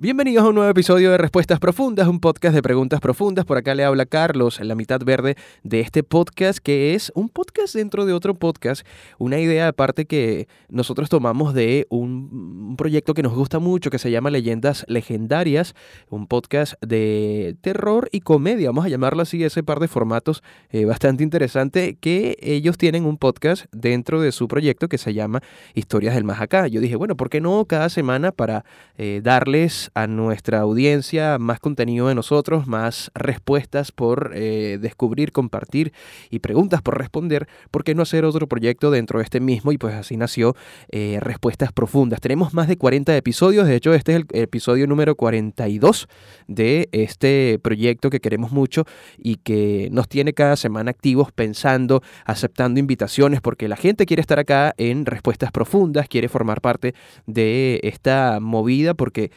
Bienvenidos a un nuevo episodio de Respuestas Profundas, un podcast de preguntas profundas. Por acá le habla Carlos, la mitad verde de este podcast, que es un podcast dentro de otro podcast. Una idea aparte que nosotros tomamos de un, proyecto que nos gusta mucho, que se llama Leyendas Legendarias, un podcast de terror y comedia, vamos a llamarlo así, ese par de formatos eh, bastante interesante, que ellos tienen un podcast dentro de su proyecto que se llama Historias del Más Acá. Yo dije, bueno, ¿por qué no cada semana para eh, darles a nuestra audiencia más contenido de nosotros, más respuestas por eh, descubrir, compartir y preguntas por responder, ¿por qué no hacer otro proyecto dentro de este mismo? Y pues así nació eh, Respuestas Profundas. Tenemos más de 40 episodios, de hecho este es el episodio número 42 de este proyecto que queremos mucho y que nos tiene cada semana activos pensando, aceptando invitaciones, porque la gente quiere estar acá en Respuestas Profundas, quiere formar parte de esta movida, porque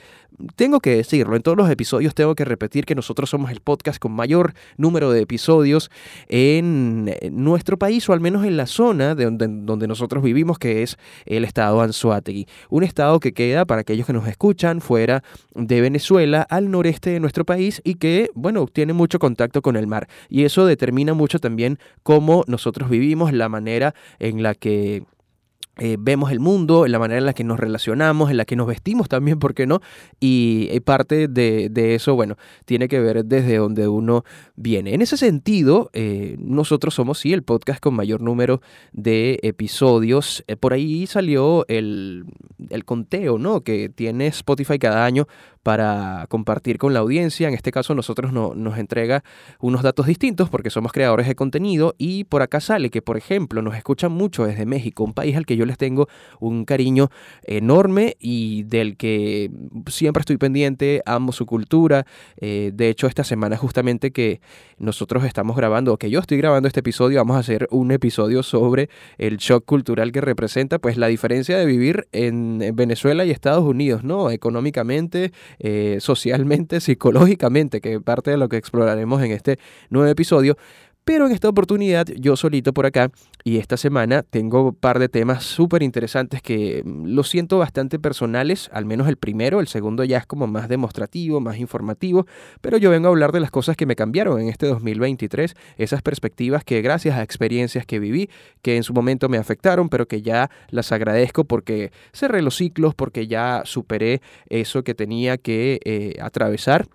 tengo que decirlo, en todos los episodios tengo que repetir que nosotros somos el podcast con mayor número de episodios en nuestro país o al menos en la zona de donde, donde nosotros vivimos, que es el estado Anzuategui. Un estado que queda, para aquellos que nos escuchan, fuera de Venezuela, al noreste de nuestro país y que, bueno, tiene mucho contacto con el mar. Y eso determina mucho también cómo nosotros vivimos, la manera en la que eh, vemos el mundo, en la manera en la que nos relacionamos, en la que nos vestimos también, ¿por qué no? Y, parte de, eso, bueno, tiene que ver desde donde uno viene. En ese sentido, eh, nosotros somos, sí, el podcast con mayor número de episodios. Eh, por ahí salió el, el conteo, ¿no? Que tiene Spotify cada año para compartir con la audiencia. En este caso nosotros no, nos entrega unos datos distintos porque somos creadores de contenido y por acá sale que, por ejemplo, nos escuchan mucho desde México, un país al que yo les tengo un cariño enorme y del que siempre estoy pendiente, amo su cultura. Eh, de hecho, esta semana justamente que nosotros estamos grabando, o que yo estoy grabando este episodio, vamos a hacer un episodio sobre el shock cultural que representa pues la diferencia de vivir en Venezuela y Estados Unidos, ¿no? Económicamente, eh, socialmente, psicológicamente, que parte de lo que exploraremos en este nuevo episodio. Pero en esta oportunidad, yo solito por acá, y esta semana tengo un par de temas súper interesantes que mm, lo siento bastante personales, al menos el primero, el segundo ya es como más demostrativo, más informativo, pero yo vengo a hablar de las cosas que me cambiaron en este 2023, esas perspectivas que gracias a experiencias que viví, que en su momento me afectaron, pero que ya las agradezco porque cerré los ciclos, porque ya superé eso que tenía que eh, atravesar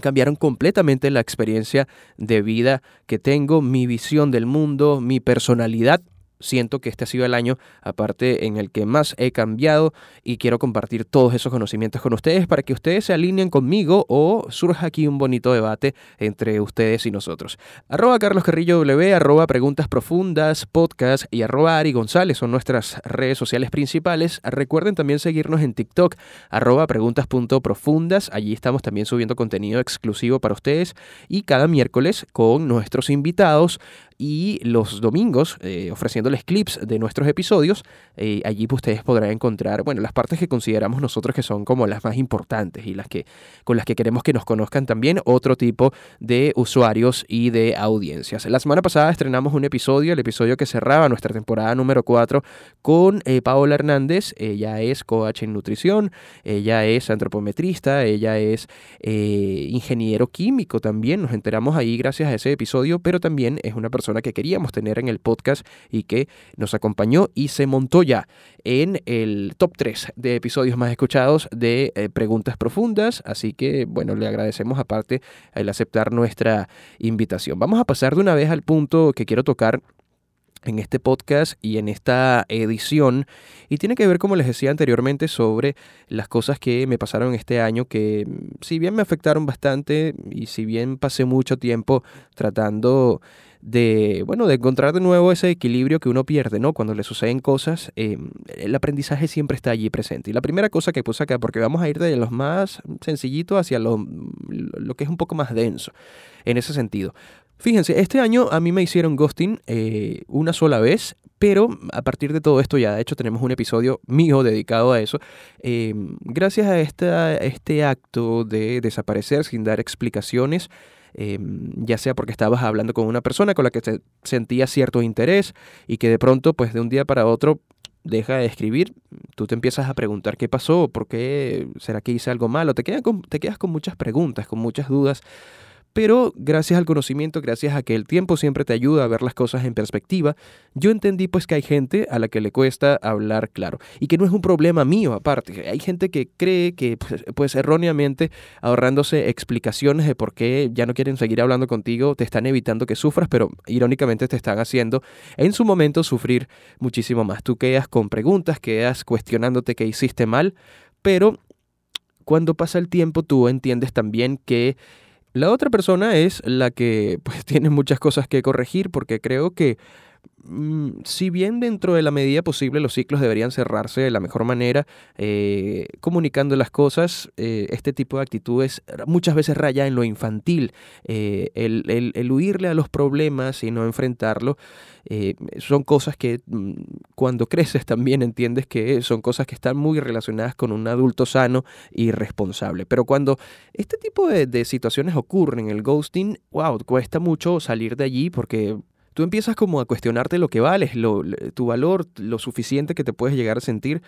cambiaron completamente la experiencia de vida que tengo, mi visión del mundo, mi personalidad siento que este ha sido el año aparte en el que más he cambiado y quiero compartir todos esos conocimientos con ustedes para que ustedes se alineen conmigo o surja aquí un bonito debate entre ustedes y nosotros. Arroba Carlos Carrillo W, arroba Preguntas Profundas, podcast y arroba Ari González son nuestras redes sociales principales. Recuerden también seguirnos en TikTok, arroba preguntas.profundas. Allí estamos también subiendo contenido exclusivo para ustedes y cada miércoles con nuestros invitados y los domingos eh, ofreciéndoles clips de nuestros episodios. Eh, allí pues, ustedes podrán encontrar, bueno, las partes que consideramos nosotros que son como las más importantes y las que con las que queremos que nos conozcan también otro tipo de usuarios y de audiencias. La semana pasada estrenamos un episodio, el episodio que cerraba nuestra temporada número 4 con eh, Paola Hernández. Ella es coach en nutrición, ella es antropometrista, ella es ingeniero químico también. Nos enteramos ahí gracias a ese episodio, pero también es una persona que queríamos tener en el podcast y que nos acompañó y se montó ya en el top 3 de episodios más escuchados de eh, Preguntas Profundas. Así que, bueno, le agradecemos aparte el aceptar nuestra invitación. Vamos a pasar de una vez al punto que quiero tocar en este podcast y en esta edición y tiene que ver como les decía anteriormente sobre las cosas que me pasaron este año que si bien me afectaron bastante y si bien pasé mucho tiempo tratando de, bueno, de encontrar de nuevo ese equilibrio que uno pierde, ¿no? Cuando le suceden cosas, em, el aprendizaje siempre está allí presente. Y la primera cosa que puse acá, porque vamos a ir de los más sencillitos hacia lo, lo que es un poco más denso, en ese sentido. Fíjense, este año a mí me hicieron ghosting eh, una sola vez, pero a partir de todo esto ya, de hecho, tenemos un episodio mío dedicado a eso. Em, gracias a esta, este acto de desaparecer sin dar explicaciones, Em, ya sea porque estabas hablando con una persona con la que te sentía cierto interés y que de pronto, pues de un día para otro, deja de escribir, tú te empiezas a preguntar qué pasó, por qué, será que hice algo malo, te, te quedas con muchas preguntas, con muchas dudas pero gracias al conocimiento, gracias a que el tiempo siempre te ayuda a ver las cosas en perspectiva, yo entendí pues que hay gente a la que le cuesta hablar claro y que no es un problema mío aparte. Hay gente que cree que pues, pues erróneamente ahorrándose explicaciones de por qué ya no quieren seguir hablando contigo, te están evitando que sufras, pero irónicamente te están haciendo en su momento sufrir muchísimo más. Tú quedas con preguntas, quedas cuestionándote qué hiciste mal, pero cuando pasa el tiempo tú entiendes también que la otra persona es la que pues tiene muchas cosas que corregir porque creo que si bien dentro de la medida posible los ciclos deberían cerrarse de la mejor manera, eh, comunicando las cosas, eh, este tipo de actitudes muchas veces raya en lo infantil, eh, el, huirle a los problemas y no enfrentarlo. son cosas que mm, cuando creces también entiendes que son cosas que están muy relacionadas con un adulto sano y responsable. Pero cuando este tipo de, de situaciones ocurren, el ghosting, wow, cuesta mucho salir de allí porque tú empiezas como a cuestionarte lo que vales, tu valor, lo suficiente que te puedes llegar a sentir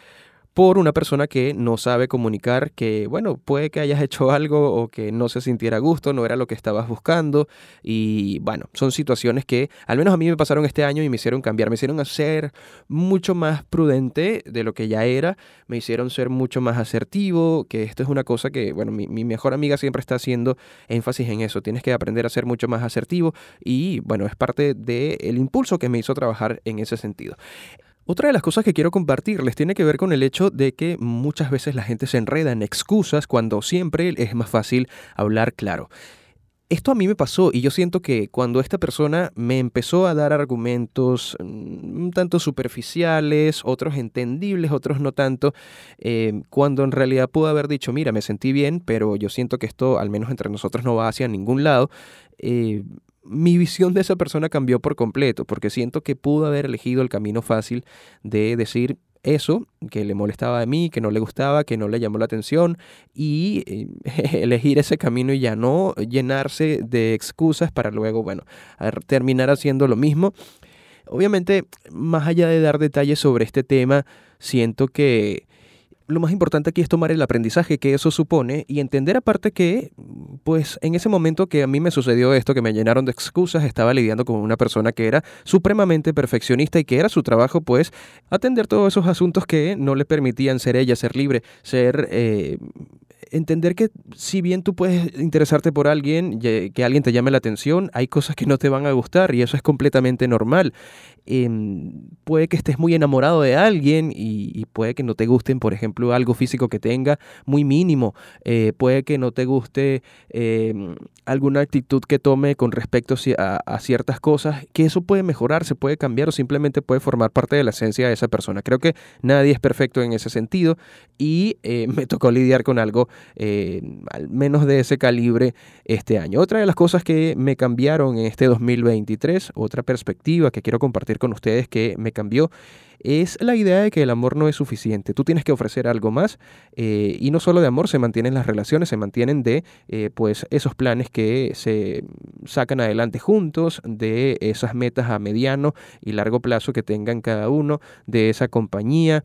por una persona que no sabe comunicar que, bueno, puede que hayas hecho algo o que no se sintiera a gusto, no era lo que estabas buscando. Y bueno, son situaciones que al menos a mí me pasaron este año y me hicieron cambiar, me hicieron ser mucho más prudente de lo que ya era, me hicieron ser mucho más asertivo, que esto es una cosa que, bueno, mi, mejor amiga siempre está haciendo énfasis en eso, tienes que aprender a ser mucho más asertivo y bueno, es parte del impulso que me hizo trabajar en ese sentido. Otra de las cosas que quiero compartirles tiene que ver con el hecho de que muchas veces la gente se enreda en excusas cuando siempre es más fácil hablar claro. Esto a mí me pasó y yo siento que cuando esta persona me empezó a dar argumentos mm, un tanto superficiales, otros entendibles, otros no tanto, eh, cuando en realidad pudo haber dicho, mira, me sentí bien, pero yo siento que esto, al menos entre nosotros, no va hacia ningún lado, eh, mi visión de esa persona cambió por completo, porque siento que pudo haber elegido el camino fácil de decir eso, que le molestaba a mí, que no le gustaba, que no le llamó la atención, y eh, elegir ese camino y ya no llenarse de excusas para luego, bueno, terminar haciendo lo mismo. Obviamente, más allá de dar detalles sobre este tema, siento que lo más importante aquí es tomar el aprendizaje que eso supone y entender aparte que, pues en ese momento que a mí me sucedió esto, que me llenaron de excusas, estaba lidiando con una persona que era supremamente perfeccionista y que era su trabajo, pues, atender todos esos asuntos que no le permitían ser ella, ser libre, ser... Eh, entender que si bien tú puedes interesarte por alguien, que alguien te llame la atención, hay cosas que no te van a gustar y eso es completamente normal. Em, puede que estés muy enamorado de alguien y, puede que no te gusten, por ejemplo, algo físico que tenga muy mínimo. Eh, puede que no te guste em, alguna actitud que tome con respecto a, ciertas cosas, que eso puede mejorar, se puede cambiar o simplemente puede formar parte de la esencia de esa persona. Creo que nadie es perfecto en ese sentido y eh, me tocó lidiar con algo eh, al menos de ese calibre este año. Otra de las cosas que me cambiaron en este 2023, otra perspectiva que quiero compartir con ustedes que me cambió es la idea de que el amor no es suficiente. Tú tienes que ofrecer algo más eh, y no solo de amor se mantienen las relaciones, se mantienen de eh, pues esos planes que se sacan adelante juntos, de esas metas a mediano y largo plazo que tengan cada uno, de esa compañía,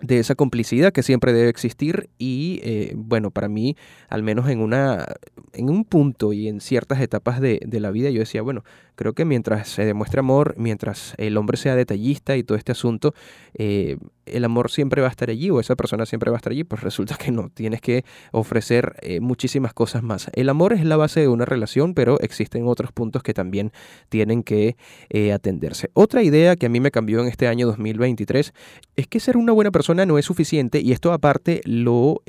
de esa complicidad que siempre debe existir y eh, bueno, para mí, al menos en, una, en un punto y en ciertas etapas de, de, la vida, yo decía, bueno, creo que mientras se demuestre amor, mientras el hombre sea detallista y todo este asunto, eh, el amor siempre va a estar allí o esa persona siempre va a estar allí, pues resulta que no, tienes que ofrecer eh, muchísimas cosas más. El amor es la base de una relación, pero existen otros puntos que también tienen que eh, atenderse. Otra idea que a mí me cambió en este año 2023 es que ser una buena persona no es suficiente y esto aparte lo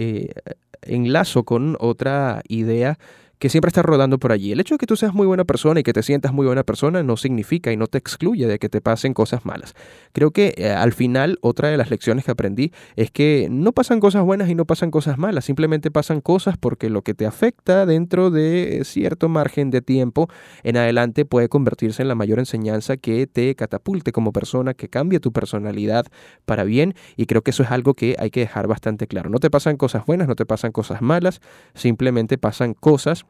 enlazo con otra idea que siempre está rodando por allí. El hecho de que tú seas muy buena persona y que te sientas muy buena persona no significa y no te excluye de que te pasen cosas malas. Creo que eh, al final otra de las lecciones que aprendí es que no pasan cosas buenas y no pasan cosas malas, simplemente pasan cosas porque lo que te afecta dentro de cierto margen de tiempo en adelante puede convertirse en la mayor enseñanza que te catapulte como persona, que cambie tu personalidad para bien y creo que eso es algo que hay que dejar bastante claro. No te pasan cosas buenas, no te pasan cosas malas, simplemente pasan cosas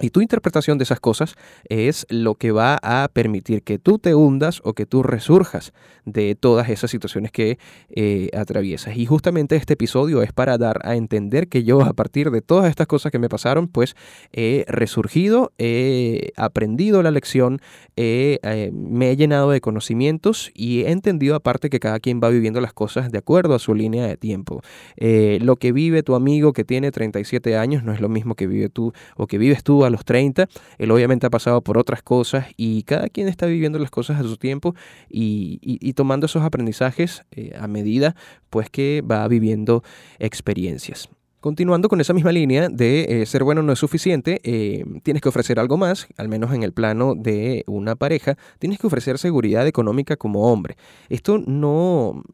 Y tu interpretación de esas cosas es lo que va a permitir que tú te hundas o que tú resurjas de todas esas situaciones que eh, atraviesas. Y justamente este episodio es para dar a entender que yo a partir de todas estas cosas que me pasaron, pues he resurgido, he aprendido la lección, eh, me he llenado de conocimientos y he entendido aparte que cada quien va viviendo las cosas de acuerdo a su línea de tiempo. Eh, lo que vive tu amigo que tiene 37 años no es lo mismo que vive tú o que vives tú a los 30. Él obviamente ha pasado por otras cosas y cada quien está viviendo las cosas a su tiempo y, tomando esos aprendizajes eh, a medida pues que va viviendo experiencias. Continuando con esa misma línea de eh, ser bueno no es suficiente, eh, tienes que ofrecer algo más, al menos en el plano de una pareja, tienes que ofrecer seguridad económica como hombre. Esto no,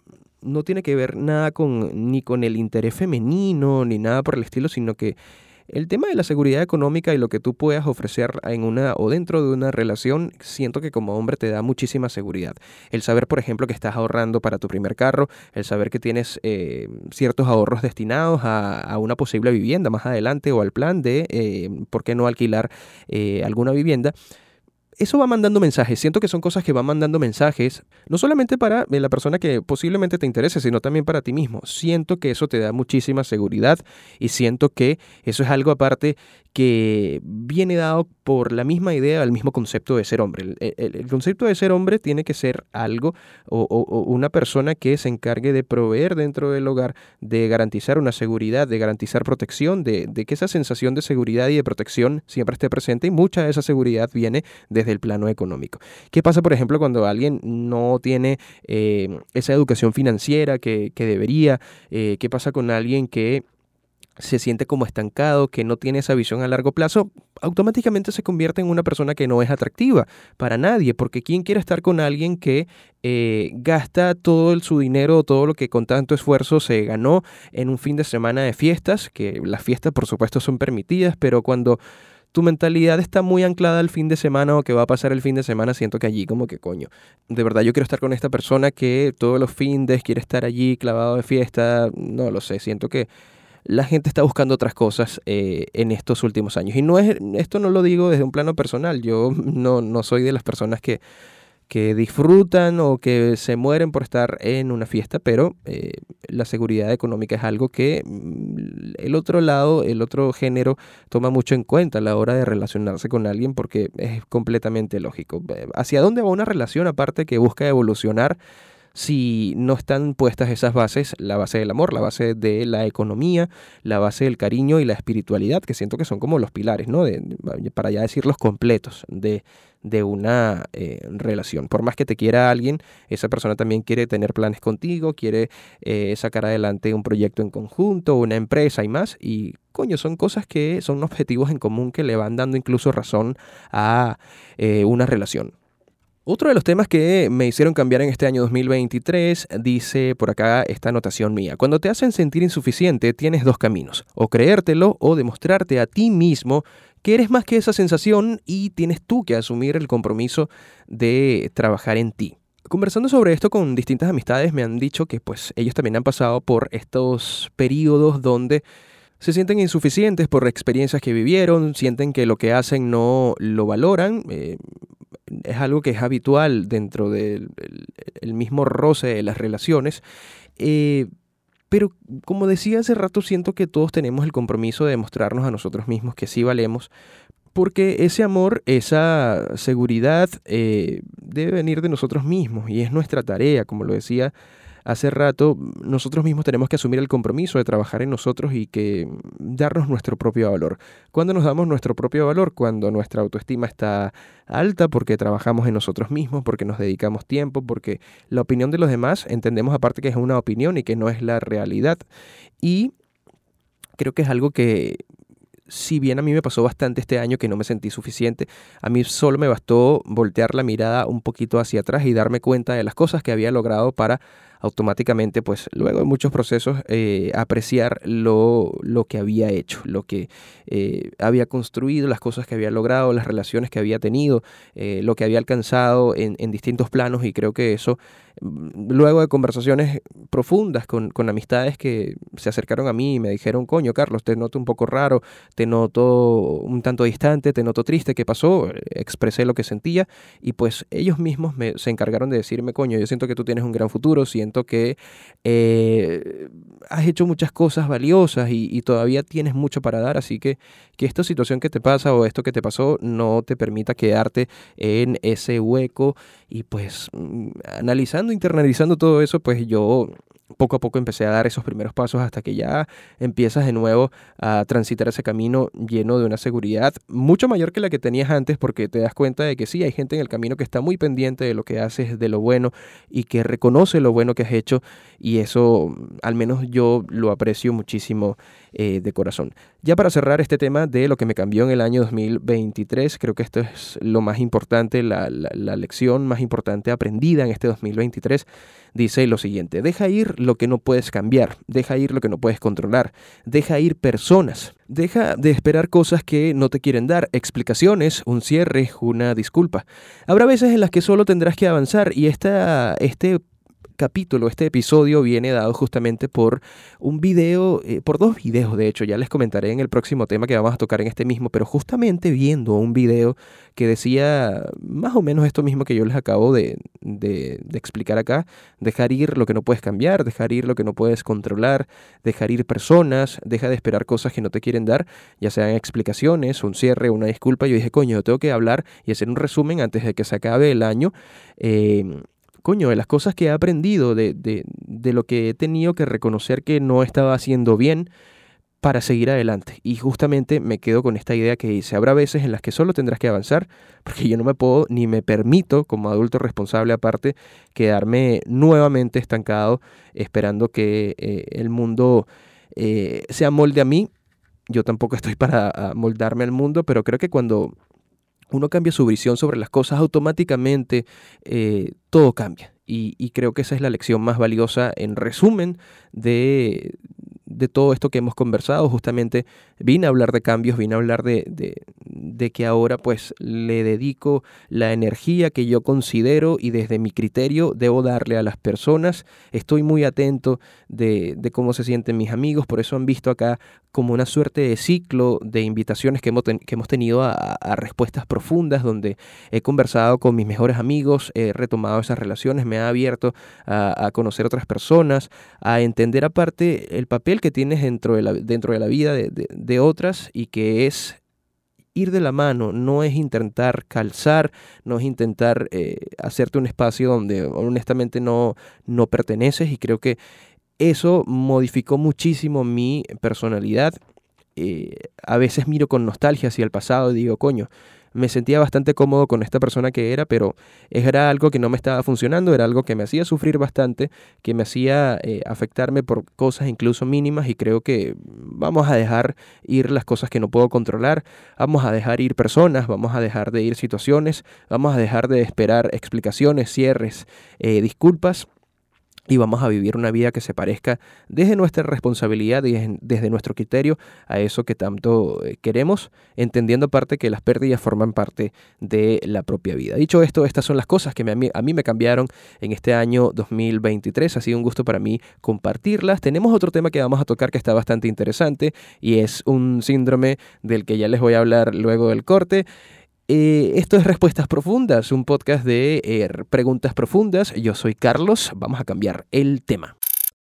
no tiene que ver nada con ni con el interés femenino ni nada por el estilo, sino que el tema de la seguridad económica y lo que tú puedas ofrecer en una o dentro de una relación, siento que como hombre te da muchísima seguridad. El saber, por ejemplo, que estás ahorrando para tu primer carro, el saber que tienes eh, ciertos ahorros destinados a, una posible vivienda más adelante o al plan de, eh, ¿por qué no alquilar eh, alguna vivienda? Eso va mandando mensajes. Siento que son cosas que van mandando mensajes, no solamente para eh, la persona que posiblemente te interese, sino también para ti mismo. Siento que eso te da muchísima seguridad y siento que eso es algo aparte que viene dado por la misma idea, el mismo concepto de ser hombre. El, concepto de ser hombre tiene que ser algo o, una persona que se encargue de proveer dentro del hogar, de garantizar una seguridad, de garantizar protección, de, que esa sensación de seguridad y de protección siempre esté presente y mucha de esa seguridad viene desde el plano económico. ¿Qué pasa, por ejemplo, cuando alguien no tiene eh, esa educación financiera que, debería? Eh, ¿Qué pasa con alguien que se siente como estancado, que no tiene esa visión a largo plazo, automáticamente se convierte en una persona que no es atractiva para nadie, porque ¿quién quiere estar con alguien que eh, gasta todo su dinero, todo lo que con tanto esfuerzo se ganó en un fin de semana de fiestas, que las fiestas por supuesto son permitidas, pero cuando tu mentalidad está muy anclada al fin de semana o que va a pasar el fin de semana, siento que allí como que coño, de verdad yo quiero estar con esta persona que todos los fines quiere estar allí clavado de fiesta, no lo sé, siento que la gente está buscando otras cosas eh, en estos últimos años. Y no es, esto no lo digo desde un plano personal, yo no, no soy de las personas que, que disfrutan o que se mueren por estar en una fiesta, pero eh, la seguridad económica es algo que mm, el otro lado, el otro género, toma mucho en cuenta a la hora de relacionarse con alguien porque es completamente lógico. ¿Hacia dónde va una relación aparte que busca evolucionar? Si no están puestas esas bases, la base del amor, la base de la economía, la base del cariño y la espiritualidad, que siento que son como los pilares, ¿no? para ya decir los completos de, una eh, relación. Por más que te quiera alguien, esa persona también quiere tener planes contigo, quiere eh, sacar adelante un proyecto en conjunto, una empresa y más. Y coño, son cosas que son objetivos en común que le van dando incluso razón a eh, una relación. Otro de los temas que me hicieron cambiar en este año 2023 dice por acá esta anotación mía. Cuando te hacen sentir insuficiente tienes dos caminos, o creértelo o demostrarte a ti mismo que eres más que esa sensación y tienes tú que asumir el compromiso de trabajar en ti. Conversando sobre esto con distintas amistades me han dicho que pues ellos también han pasado por estos periodos donde se sienten insuficientes por experiencias que vivieron, sienten que lo que hacen no lo valoran, eh, es algo que es habitual dentro del mismo roce de las relaciones. Eh, pero como decía hace rato, siento que todos tenemos el compromiso de demostrarnos a nosotros mismos que sí valemos, porque ese amor, esa seguridad eh, debe venir de nosotros mismos y es nuestra tarea, como lo decía hace rato, nosotros mismos tenemos que asumir el compromiso de trabajar en nosotros y que darnos nuestro propio valor. ¿Cuándo nos damos nuestro propio valor? Cuando nuestra autoestima está alta, porque trabajamos en nosotros mismos, porque nos dedicamos tiempo, porque la opinión de los demás entendemos aparte que es una opinión y que no es la realidad. Y creo que es algo que si bien a mí me pasó bastante este año que no me sentí suficiente, a mí solo me bastó voltear la mirada un poquito hacia atrás y darme cuenta de las cosas que había logrado para automáticamente, pues luego de muchos procesos, eh, apreciar lo, lo, que había hecho, lo que eh, había construido, las cosas que había logrado, las relaciones que había tenido, eh, lo que había alcanzado en, distintos planos y creo que eso, luego de conversaciones profundas con, con, amistades que se acercaron a mí y me dijeron, coño, Carlos, te noto un poco raro, te noto un tanto distante, te noto triste, ¿qué pasó? Expresé lo que sentía y pues ellos mismos me, se encargaron de decirme, coño, yo siento que tú tienes un gran futuro, siento que eh, has hecho muchas cosas valiosas y, todavía tienes mucho para dar, así que que esta situación que te pasa o esto que te pasó no te permita quedarte en ese hueco y pues mm, analizando, internalizando todo eso, pues yo poco a poco empecé a dar esos primeros pasos hasta que ya empiezas de nuevo a transitar ese camino lleno de una seguridad mucho mayor que la que tenías antes porque te das cuenta de que sí, hay gente en el camino que está muy pendiente de lo que haces, de lo bueno y que reconoce lo bueno que has hecho y eso al menos yo lo aprecio muchísimo eh, de corazón. Ya para cerrar este tema de lo que me cambió en el año 2023, creo que esto es lo más importante, la, la lección más importante aprendida en este 2023 dice lo siguiente, deja ir lo que no puedes cambiar, deja ir lo que no puedes controlar, deja ir personas, deja de esperar cosas que no te quieren dar, explicaciones, un cierre, una disculpa. Habrá veces en las que solo tendrás que avanzar y esta, este capítulo, este episodio viene dado justamente por un video, eh, por dos videos de hecho, ya les comentaré en el próximo tema que vamos a tocar en este mismo, pero justamente viendo un video que decía más o menos esto mismo que yo les acabo de, explicar acá, dejar ir lo que no puedes cambiar, dejar ir lo que no puedes controlar, dejar ir personas, deja de esperar cosas que no te quieren dar, ya sean explicaciones, un cierre, una disculpa, yo dije, coño, tengo que hablar y hacer un resumen antes de que se acabe el año. Eh, coño, de las cosas que he aprendido, de, de, lo que he tenido que reconocer que no estaba haciendo bien para seguir adelante. Y justamente me quedo con esta idea que dice, habrá veces en las que solo tendrás que avanzar, porque yo no me puedo ni me permito, como adulto responsable aparte, quedarme nuevamente estancado esperando que eh, el mundo eh, se amolde a mí. Yo tampoco estoy para moldarme al mundo, pero creo que cuando uno cambia su visión sobre las cosas, automáticamente eh, todo cambia. Y, creo que esa es la lección más valiosa en resumen de, de todo esto que hemos conversado. Justamente vine a hablar de cambios, vine a hablar de, de, que ahora pues le dedico la energía que yo considero y desde mi criterio debo darle a las personas. Estoy muy atento de, de cómo se sienten mis amigos, por eso han visto acá como una suerte de ciclo de invitaciones que hemos, que hemos tenido a, respuestas profundas, donde he conversado con mis mejores amigos, he retomado esas relaciones, me ha abierto a, conocer otras personas, a entender aparte el papel que tienes dentro de la, dentro de la vida de, otras y que es ir de la mano, no es intentar calzar, no es intentar eh, hacerte un espacio donde honestamente no, no perteneces y creo que eso modificó muchísimo mi personalidad. Eh, a veces miro con nostalgia hacia el pasado y digo, coño, me sentía bastante cómodo con esta persona que era, pero era algo que no me estaba funcionando, era algo que me hacía sufrir bastante, que me hacía eh, afectarme por cosas incluso mínimas y creo que vamos a dejar ir las cosas que no puedo controlar, vamos a dejar ir personas, vamos a dejar de ir situaciones, vamos a dejar de esperar explicaciones, cierres, eh, disculpas y vamos a vivir una vida que se parezca desde nuestra responsabilidad y desde nuestro criterio a eso que tanto eh, queremos, entendiendo aparte que las pérdidas forman parte de la propia vida. Dicho esto, estas son las cosas que a, mí, a mí me cambiaron en este año 2023. Ha sido un gusto para mí compartirlas. Tenemos otro tema que vamos a tocar que está bastante interesante y es un síndrome del que ya les voy a hablar luego del corte. Eh, esto es Respuestas Profundas, un podcast de eh, preguntas profundas. Yo soy Carlos, vamos a cambiar el tema.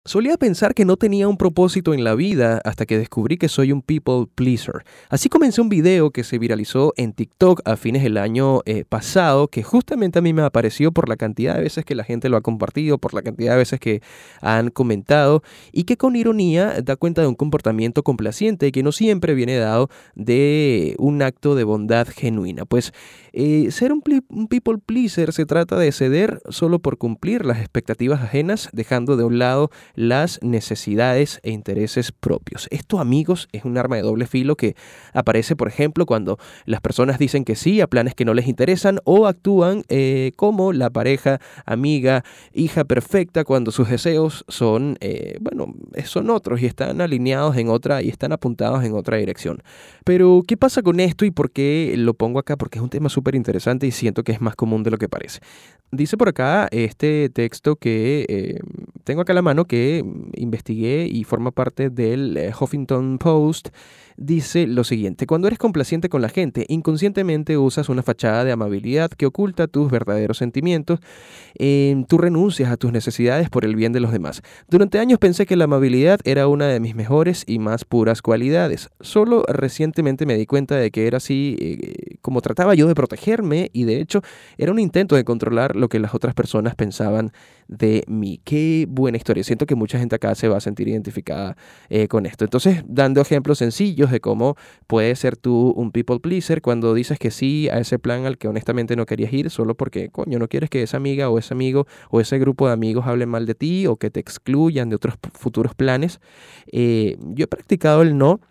Solía pensar que no tenía un propósito en la vida hasta que descubrí que soy un people pleaser. Así comencé un video que se viralizó en TikTok a fines del año eh, pasado, que justamente a mí me apareció por la cantidad de veces que la gente lo ha compartido, por la cantidad de veces que han comentado, y que con ironía da cuenta de un comportamiento complaciente que no siempre viene dado de un acto de bondad genuina. Pues eh, ser un, un people pleaser se trata de ceder solo por cumplir las expectativas ajenas, dejando de un lado las necesidades e intereses propios. Esto, amigos, es un arma de doble filo que aparece, por ejemplo, cuando las personas dicen que sí a planes que no les interesan o actúan eh, como la pareja, amiga, hija perfecta cuando sus deseos son, eh, bueno, son otros y están alineados en otra y están apuntados en otra dirección. Pero, ¿qué pasa con esto y por qué lo pongo acá? Porque es un tema súper interesante y siento que es más común de lo que parece. Dice por acá este texto que eh, tengo acá a la mano que investigué y forma parte del eh, Huffington Post dice lo siguiente, cuando eres complaciente con la gente, inconscientemente usas una fachada de amabilidad que oculta tus verdaderos sentimientos, eh, tú renuncias a tus necesidades por el bien de los demás. Durante años pensé que la amabilidad era una de mis mejores y más puras cualidades. Solo recientemente me di cuenta de que era así eh, como trataba yo de protegerme y de hecho era un intento de controlar lo que las otras personas pensaban de mí. Qué buena historia. Siento que mucha gente acá se va a sentir identificada eh, con esto. Entonces, dando ejemplos sencillos de cómo puedes ser tú un people pleaser cuando dices que sí a ese plan al que honestamente no querías ir solo porque, coño, no quieres que esa amiga o ese amigo o ese grupo de amigos hablen mal de ti o que te excluyan de otros futuros planes. Eh, yo he practicado el no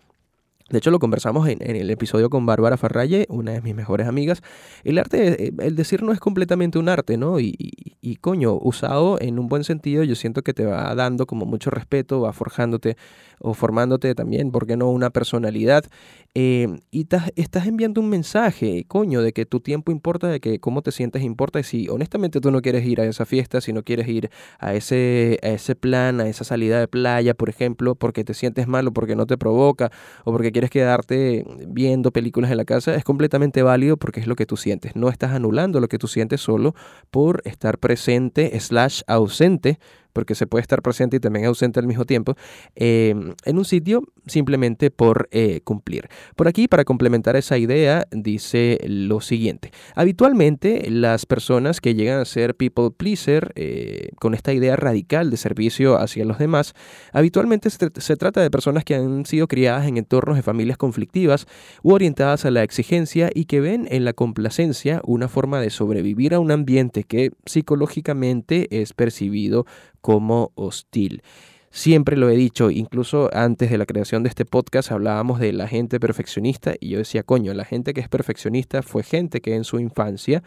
de hecho, lo conversamos en, el episodio con Bárbara Farralle, una de mis mejores amigas. El arte, eh, el decir no es completamente un arte, ¿no? Y, y, coño, usado en un buen sentido, yo siento que te va dando como mucho respeto, va forjándote o formándote también, ¿por qué no? Una personalidad. Eh, y estás enviando un mensaje, coño, de que tu tiempo importa, de que cómo te sientes importa. Y si honestamente tú no quieres ir a esa fiesta, si no quieres ir a ese, a ese plan, a esa salida de playa, por ejemplo, porque te sientes mal o porque no te provoca o porque quieres quedarte viendo películas en la casa, es completamente válido porque es lo que tú sientes. No estás anulando lo que tú sientes solo por estar presente slash ausente porque se puede estar presente y también ausente al mismo tiempo, em, en un sitio simplemente por eh, cumplir. Por aquí, para complementar esa idea, dice lo siguiente. Habitualmente, las personas que llegan a ser people pleaser, eh, con esta idea radical de servicio hacia los demás, habitualmente se, se trata de personas que han sido criadas en entornos de familias conflictivas u orientadas a la exigencia y que ven en la complacencia una forma de sobrevivir a un ambiente que psicológicamente es percibido como hostil. Siempre lo he dicho, incluso antes de la creación de este podcast hablábamos de la gente perfeccionista y yo decía, coño, la gente que es perfeccionista fue gente que en su infancia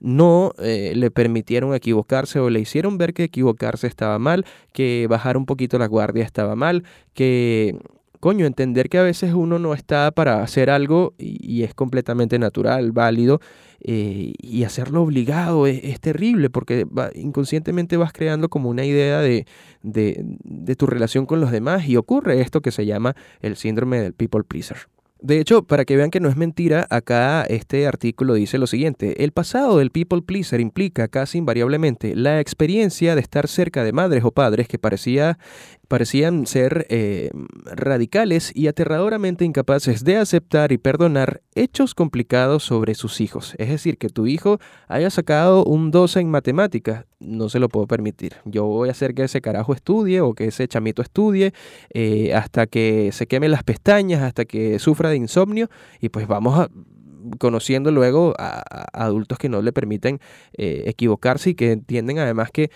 no eh, le permitieron equivocarse o le hicieron ver que equivocarse estaba mal, que bajar un poquito la guardia estaba mal, que coño, entender que a veces uno no está para hacer algo y, es completamente natural, válido, eh, y hacerlo obligado es, terrible porque inconscientemente vas creando como una idea de, de tu relación con los demás y ocurre esto que se llama el síndrome del people pleaser. De hecho, para que vean que no es mentira, acá este artículo dice lo siguiente. El pasado del people pleaser implica casi invariablemente la experiencia de estar cerca de madres o padres que parecía parecían ser eh, radicales y aterradoramente incapaces de aceptar y perdonar hechos complicados sobre sus hijos. Es decir, que tu hijo haya sacado un 12 en matemáticas, no se lo puedo permitir. Yo voy a hacer que ese carajo estudie o que ese chamito estudie eh, hasta que se queme las pestañas, hasta que sufra de insomnio y pues vamos a conociendo luego a, adultos que no le permiten eh, equivocarse y que entienden además que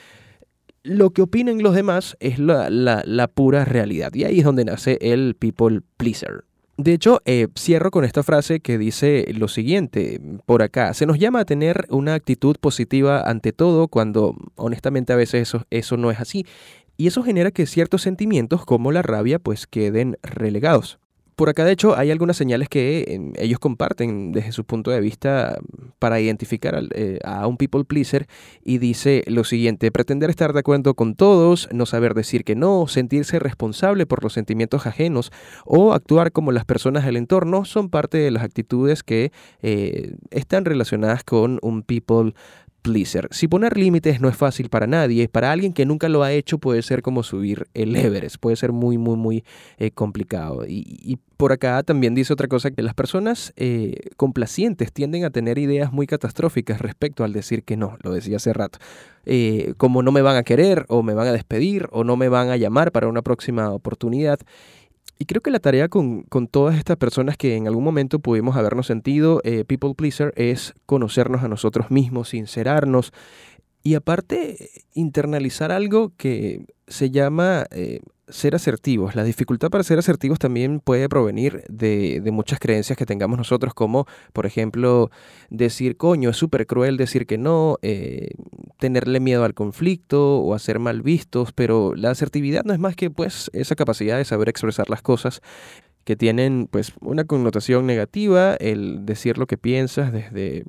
lo que opinen los demás es la, pura realidad. Y ahí es donde nace el people pleaser. De hecho, eh, cierro con esta frase que dice lo siguiente, por acá, se nos llama a tener una actitud positiva ante todo cuando honestamente a veces eso, eso no es así. Y eso genera que ciertos sentimientos como la rabia pues queden relegados. Por acá, de hecho, hay algunas señales que em, ellos comparten desde su punto de vista para identificar eh, a un people pleaser y dice lo siguiente, pretender estar de acuerdo con todos, no saber decir que no, sentirse responsable por los sentimientos ajenos o actuar como las personas del entorno son parte de las actitudes que eh, están relacionadas con un people si poner límites no es fácil para nadie, para alguien que nunca lo ha hecho puede ser como subir el Everest, puede ser muy, muy, muy eh, complicado. Y, por acá también dice otra cosa, que las personas eh, complacientes tienden a tener ideas muy catastróficas respecto al decir que no, lo decía hace rato. Eh, como no me van a querer o me van a despedir o no me van a llamar para una próxima oportunidad. Y creo que la tarea con, todas estas personas que en algún momento pudimos habernos sentido eh, people pleaser es conocernos a nosotros mismos, sincerarnos y aparte internalizar algo que se llama eh, ser asertivos. La dificultad para ser asertivos también puede provenir de, muchas creencias que tengamos nosotros, como por ejemplo decir, coño, es súper cruel decir que no, eh, tenerle miedo al conflicto o a ser mal vistos, pero la asertividad no es más que pues esa capacidad de saber expresar las cosas que tienen pues una connotación negativa, el decir lo que piensas desde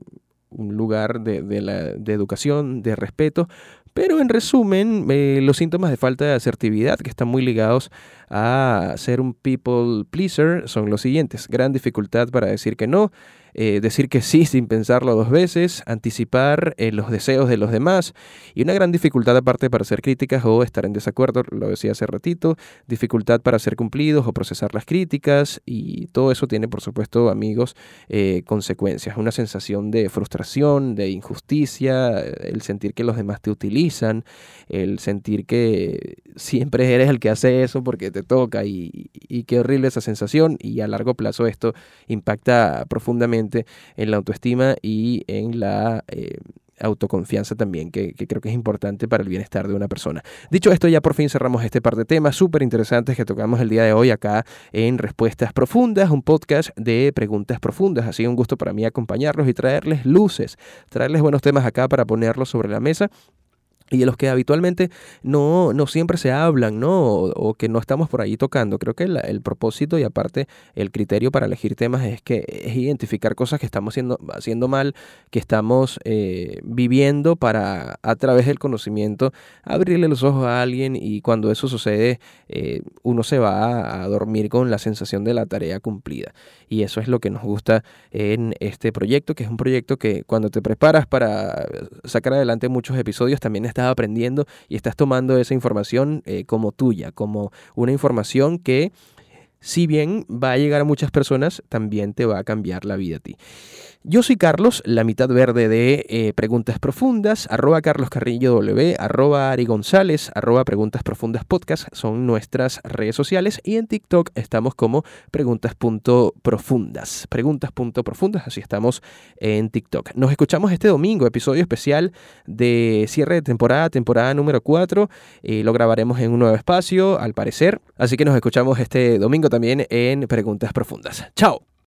un lugar de, la, de educación, de respeto, Pero en resumen, eh, los síntomas de falta de asertividad que están muy ligados a ser un people pleaser son los siguientes. Gran dificultad para decir que no, eh, decir que sí sin pensarlo dos veces, anticipar eh, los deseos de los demás y una gran dificultad aparte para hacer críticas o estar en desacuerdo, lo decía hace ratito, dificultad para ser cumplidos o procesar las críticas y todo eso tiene por supuesto amigos eh, consecuencias, una sensación de frustración, de injusticia, el sentir que los demás te utilizan, el sentir que siempre eres el que hace eso porque te toca y, y qué horrible esa sensación y a largo plazo esto impacta profundamente en la autoestima y en la... Eh, autoconfianza también, que, creo que es importante para el bienestar de una persona. Dicho esto, ya por fin cerramos este par de temas súper interesantes que tocamos el día de hoy acá en Respuestas Profundas, un podcast de preguntas profundas. Así un gusto para mí acompañarlos y traerles luces, traerles buenos temas acá para ponerlos sobre la mesa y de los que habitualmente no, no siempre se hablan, ¿no? O, que no estamos por ahí tocando. Creo que el, propósito y aparte el criterio para elegir temas es que es identificar cosas que estamos haciendo, haciendo mal, que estamos eh, viviendo para a través del conocimiento abrirle los ojos a alguien y cuando eso sucede eh, uno se va a dormir con la sensación de la tarea cumplida. Y eso es lo que nos gusta en este proyecto, que es un proyecto que cuando te preparas para sacar adelante muchos episodios también es estás aprendiendo y estás tomando esa información eh, como tuya, como una información que si bien va a llegar a muchas personas, también te va a cambiar la vida a ti. Yo soy Carlos, la mitad verde de eh, Preguntas Profundas, arroba Carlos Carrillo W, arroba Ari González, arroba Preguntas Profundas Podcast, son nuestras redes sociales y en TikTok estamos como preguntas.profundas, preguntas.profundas, así estamos en TikTok. Nos escuchamos este domingo, episodio especial de cierre de temporada, temporada número 4, eh, lo grabaremos en un nuevo espacio, al parecer, así que nos escuchamos este domingo también en Preguntas Profundas. Chao.